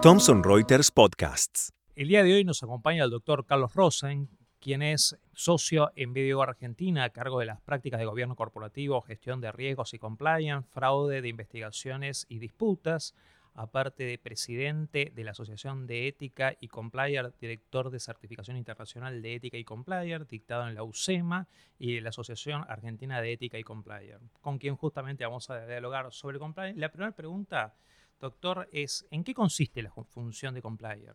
Thomson Reuters Podcasts. El día de hoy nos acompaña el doctor Carlos Rosen, quien es socio en BDO Argentina a cargo de las prácticas de gobierno corporativo, gestión de riesgos y compliance, fraude de investigaciones y disputas, aparte de presidente de la Asociación de Ética y Complier, director de Certificación Internacional de Ética y Complier, dictado en la UCEMA y de la Asociación Argentina de Ética y Complier, con quien justamente vamos a dialogar sobre compliance. La primera pregunta, doctor, es ¿en qué consiste la función de complier?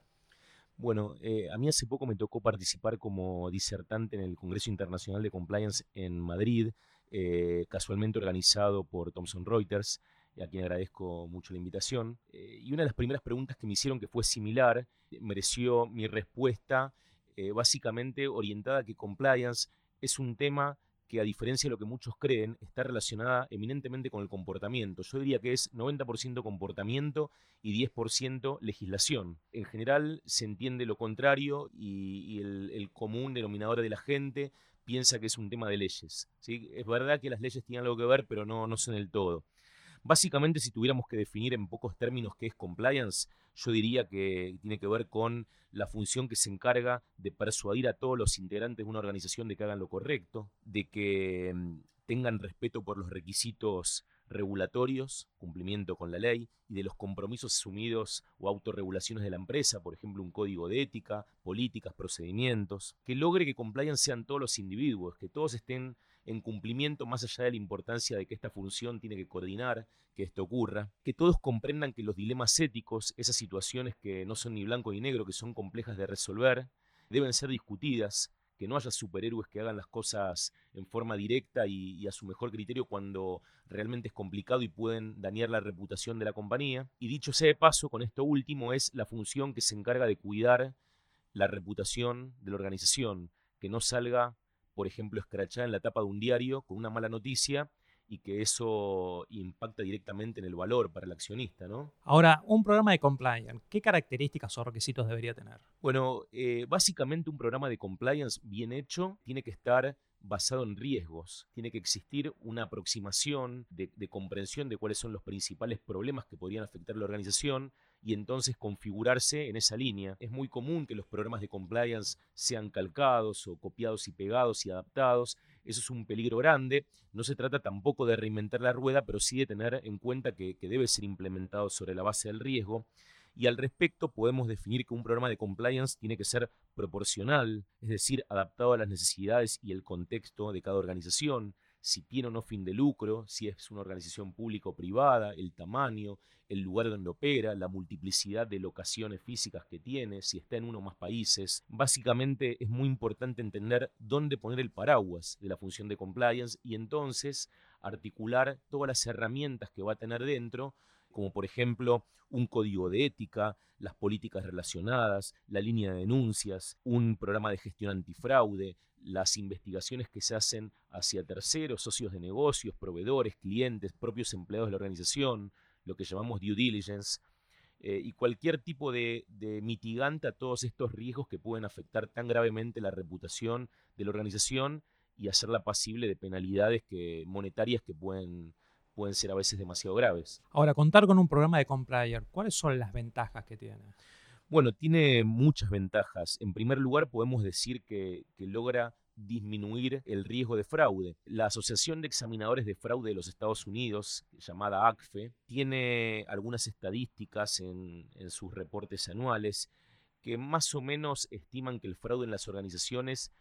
Bueno, eh, a mí hace poco me tocó participar como disertante en el Congreso Internacional de Compliance en Madrid, eh, casualmente organizado por Thomson Reuters a quien agradezco mucho la invitación. Eh, y una de las primeras preguntas que me hicieron, que fue similar, mereció mi respuesta, eh, básicamente orientada a que compliance es un tema que a diferencia de lo que muchos creen, está relacionada eminentemente con el comportamiento. Yo diría que es 90% comportamiento y 10% legislación. En general se entiende lo contrario y, el, común denominador de la gente piensa que es un tema de leyes. ¿sí? Es verdad que las leyes tienen algo que ver, pero no, no son el todo. Básicamente, si tuviéramos que definir en pocos términos qué es compliance, yo diría que tiene que ver con la función que se encarga de persuadir a todos los integrantes de una organización de que hagan lo correcto, de que mm, tengan respeto por los requisitos regulatorios, cumplimiento con la ley, y de los compromisos asumidos o autorregulaciones de la empresa, por ejemplo, un código de ética, políticas, procedimientos, que logre que compliance sean todos los individuos, que todos estén en cumplimiento más allá de la importancia de que esta función tiene que coordinar que esto ocurra, que todos comprendan que los dilemas éticos, esas situaciones que no son ni blanco ni negro, que son complejas de resolver, deben ser discutidas, que no haya superhéroes que hagan las cosas en forma directa y, a su mejor criterio cuando realmente es complicado y pueden dañar la reputación de la compañía. Y dicho sea de paso, con esto último es la función que se encarga de cuidar la reputación de la organización, que no salga por ejemplo, escrachada en la tapa de un diario con una mala noticia y que eso impacta directamente en el valor para el accionista, ¿no? Ahora, un programa de compliance, ¿qué características o requisitos debería tener? Bueno, eh, básicamente un programa de compliance bien hecho tiene que estar basado en riesgos. Tiene que existir una aproximación de, comprensión de cuáles son los principales problemas que podrían afectar a la organización y entonces configurarse en esa línea. Es muy común que los programas de compliance sean calcados o copiados y pegados y adaptados. Eso es un peligro grande. No se trata tampoco de reinventar la rueda, pero sí de tener en cuenta que debe ser implementado sobre la base del riesgo y al respecto podemos definir que un programa de compliance tiene que ser proporcional, es decir, adaptado a las necesidades y el contexto de cada organización, si tiene o no fin de lucro, si es una organización pública o privada, el tamaño, el lugar donde opera, la multiplicidad de locaciones físicas que tiene, si está en uno o más países. Básicamente es muy importante entender dónde poner el paraguas de la función de compliance y entonces articular todas las herramientas que va a tener dentro como por ejemplo un código de ética, las políticas relacionadas, la línea de denuncias, un programa de gestión antifraude, las investigaciones que se hacen hacia terceros, socios de negocios, proveedores, clientes, propios empleados de la organización, lo que llamamos due diligence, eh, y cualquier tipo de, de, mitigante a todos estos riesgos que pueden afectar tan gravemente la reputación de la organización y hacerla pasible de penalidades que, monetarias que pueden pueden ser a veces demasiado graves. Ahora, contar con un programa de complier, ¿cuáles son las ventajas que tiene? Bueno, tiene muchas ventajas. En primer lugar, podemos decir que, logra disminuir el riesgo de fraude. La Asociación de Examinadores de Fraude de los Estados Unidos, llamada ACFE, tiene algunas estadísticas en, en, sus reportes anuales que más o menos estiman que el fraude en las organizaciones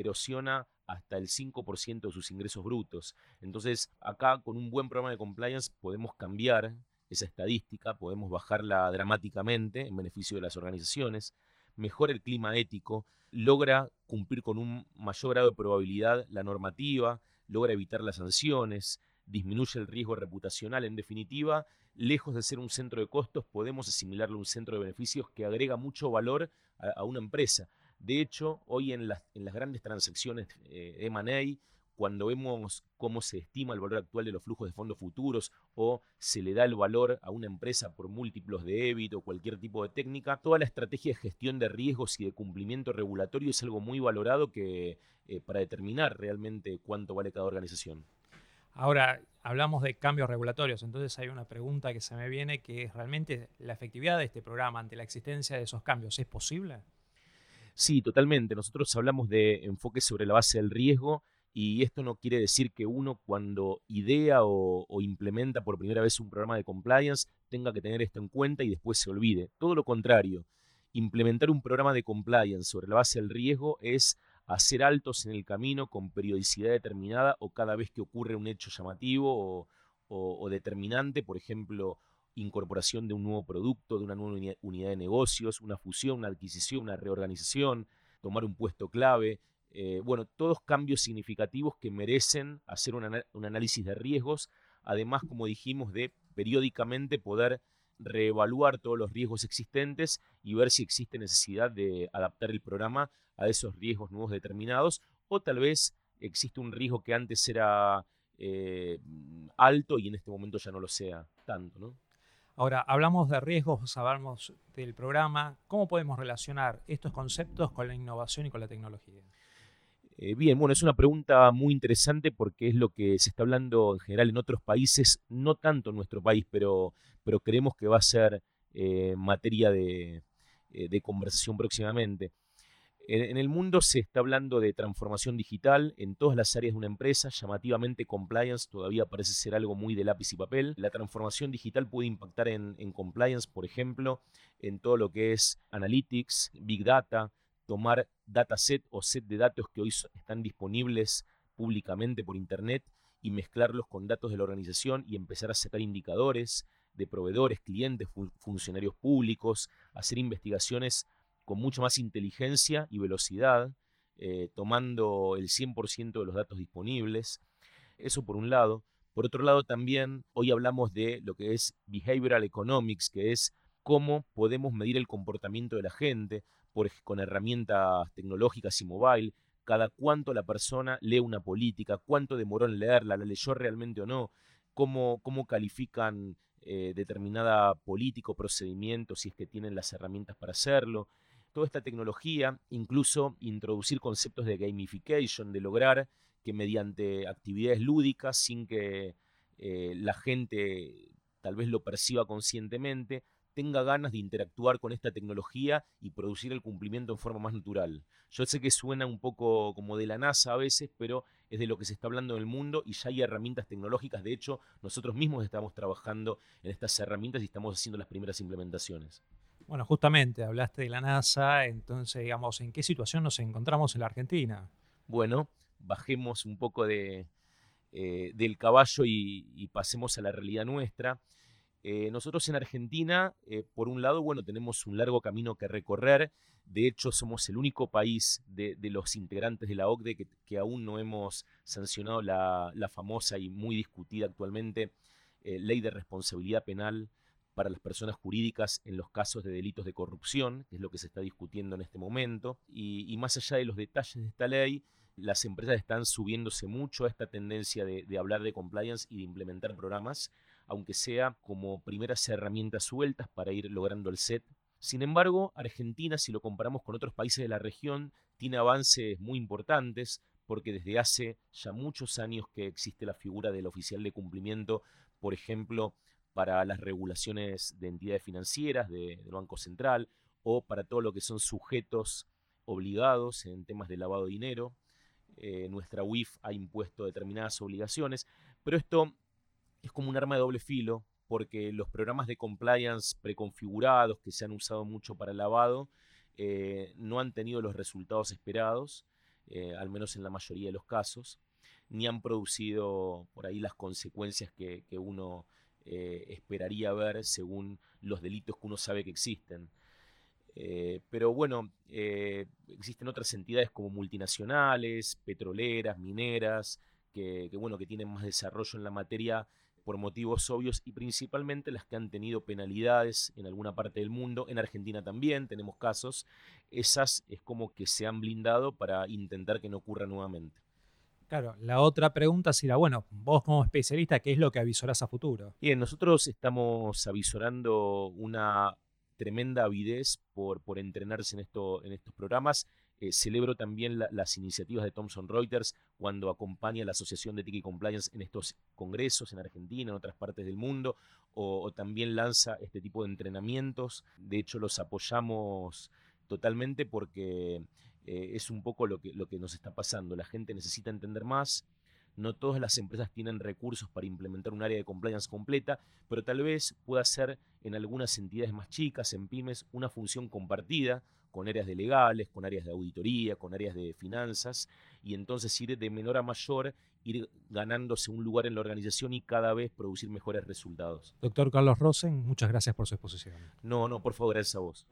erosiona hasta el 5% de sus ingresos brutos. Entonces, acá con un buen programa de compliance podemos cambiar esa estadística, podemos bajarla dramáticamente en beneficio de las organizaciones, mejora el clima ético, logra cumplir con un mayor grado de probabilidad la normativa, logra evitar las sanciones, disminuye el riesgo reputacional. En definitiva, lejos de ser un centro de costos, podemos asimilarlo a un centro de beneficios que agrega mucho valor a, una empresa. De hecho, hoy en las, en las grandes transacciones eh, M&A, cuando vemos cómo se estima el valor actual de los flujos de fondos futuros o se le da el valor a una empresa por múltiplos de EBIT o cualquier tipo de técnica, toda la estrategia de gestión de riesgos y de cumplimiento regulatorio es algo muy valorado que, eh, para determinar realmente cuánto vale cada organización. Ahora, hablamos de cambios regulatorios, entonces hay una pregunta que se me viene que realmente la efectividad de este programa ante la existencia de esos cambios, ¿es posible? Sí, totalmente. Nosotros hablamos de enfoque sobre la base del riesgo y esto no quiere decir que uno cuando idea o, o, implementa por primera vez un programa de compliance tenga que tener esto en cuenta y después se olvide. Todo lo contrario, implementar un programa de compliance sobre la base del riesgo es hacer altos en el camino con periodicidad determinada o cada vez que ocurre un hecho llamativo o, determinante, por ejemplo, incorporación de un nuevo producto, de una nueva unidad de negocios, una fusión, una adquisición, una reorganización, tomar un puesto clave. Eh, bueno, todos cambios significativos que merecen hacer un análisis de riesgos, además, como dijimos, de periódicamente poder reevaluar todos los riesgos existentes y ver si existe necesidad de adaptar el programa a esos riesgos nuevos determinados o tal vez existe un riesgo que antes era eh, alto y en este momento ya no lo sea tanto. ¿no? Ahora, hablamos de riesgos, hablamos del programa. ¿Cómo podemos relacionar estos conceptos con la innovación y con la tecnología? Eh, bien, bueno, es una pregunta muy interesante porque es lo que se está hablando en general en otros países, no tanto en nuestro país, pero, pero creemos que va a ser eh, materia de, de conversación próximamente. En, el mundo se está hablando de transformación digital en todas las áreas de una empresa. Llamativamente, compliance todavía parece ser algo muy de lápiz y papel. La transformación digital puede impactar en, compliance, por ejemplo, en todo lo que es analytics, big data, tomar dataset o set de datos que hoy están disponibles públicamente por Internet y mezclarlos con datos de la organización y empezar a sacar indicadores de proveedores, clientes, funcionarios públicos, hacer investigaciones con mucho más inteligencia y velocidad, eh, tomando el 100% de los datos disponibles. Eso por un lado. Por otro lado también hoy hablamos de lo que es behavioral economics, que es cómo podemos medir el comportamiento de la gente por, con herramientas tecnológicas y mobile, cada cuánto la persona lee una política, cuánto demoró en leerla, la leyó realmente o no, cómo, cómo califican eh, determinada política o procedimiento, si es que tienen las herramientas para hacerlo toda esta tecnología, incluso introducir conceptos de gamification, de lograr que mediante actividades lúdicas, sin que eh, la gente tal vez lo perciba conscientemente, tenga ganas de interactuar con esta tecnología y producir el cumplimiento en forma más natural. Yo sé que suena un poco como de la NASA a veces, pero es de lo que se está hablando en el mundo y ya hay herramientas tecnológicas. De hecho, nosotros mismos estamos trabajando en estas herramientas y estamos haciendo las primeras implementaciones. Bueno, justamente hablaste de la NASA, entonces, digamos, ¿en qué situación nos encontramos en la Argentina? Bueno, bajemos un poco de, eh, del caballo y, pasemos a la realidad nuestra. Eh, nosotros en Argentina, eh, por un lado, bueno, tenemos un largo camino que recorrer. De hecho, somos el único país de, los integrantes de la OCDE que, aún no hemos sancionado la, la, famosa y muy discutida actualmente ley de responsabilidad penal para las personas jurídicas en los casos de delitos de corrupción, que es lo que se está discutiendo en este momento. Y, más allá de los detalles de esta ley, las empresas están subiéndose mucho a esta tendencia de, hablar de compliance y de implementar programas, aunque sea como primeras herramientas sueltas para ir logrando el set. Sin embargo, Argentina, si lo comparamos con otros países de la región, tiene avances muy importantes porque desde hace ya muchos años que existe la figura del oficial de cumplimiento, por ejemplo, para las regulaciones de entidades financieras, del Banco Central, o para todo lo que son sujetos obligados en temas de lavado de dinero. Eh, nuestra UIF ha impuesto determinadas obligaciones, pero esto es como un arma de doble filo, porque los programas de compliance preconfigurados que se han usado mucho para lavado eh, no han tenido los resultados esperados, eh, al menos en la mayoría de los casos, ni han producido por ahí las consecuencias que uno eh, esperaría ver según los delitos que uno sabe que existen. Eh, pero bueno, eh, existen otras entidades como multinacionales, petroleras, mineras, que, bueno, que tienen más desarrollo en la materia por motivos obvios y principalmente las que han tenido penalidades en alguna parte del mundo, en Argentina también tenemos casos, esas es como que se han blindado para intentar que no ocurra nuevamente. Claro, la otra pregunta será, bueno, vos como especialista, ¿qué es lo que avisorás a futuro? Bien, nosotros estamos avisorando una tremenda avidez por, por entrenarse en, esto, en estos programas. Eh, celebro también las iniciativas de Thomson Reuters cuando acompaña a la Asociación de y Compliance en estos congresos en Argentina, en otras partes del mundo, o, también lanza este tipo de entrenamientos. De hecho, los apoyamos totalmente porque eh, es un poco lo que, lo que nos está pasando. La gente necesita entender más, no todas las empresas tienen recursos para implementar un área de compliance completa, pero tal vez pueda ser en algunas entidades más chicas, en pymes, una función compartida con áreas de legales, con áreas de auditoría, con áreas de finanzas, y entonces ir de menor a mayor, ir ganándose un lugar en la organización y cada vez producir mejores resultados. Doctor Carlos Rosen, muchas gracias por su exposición. No, no, por favor, gracias a vos.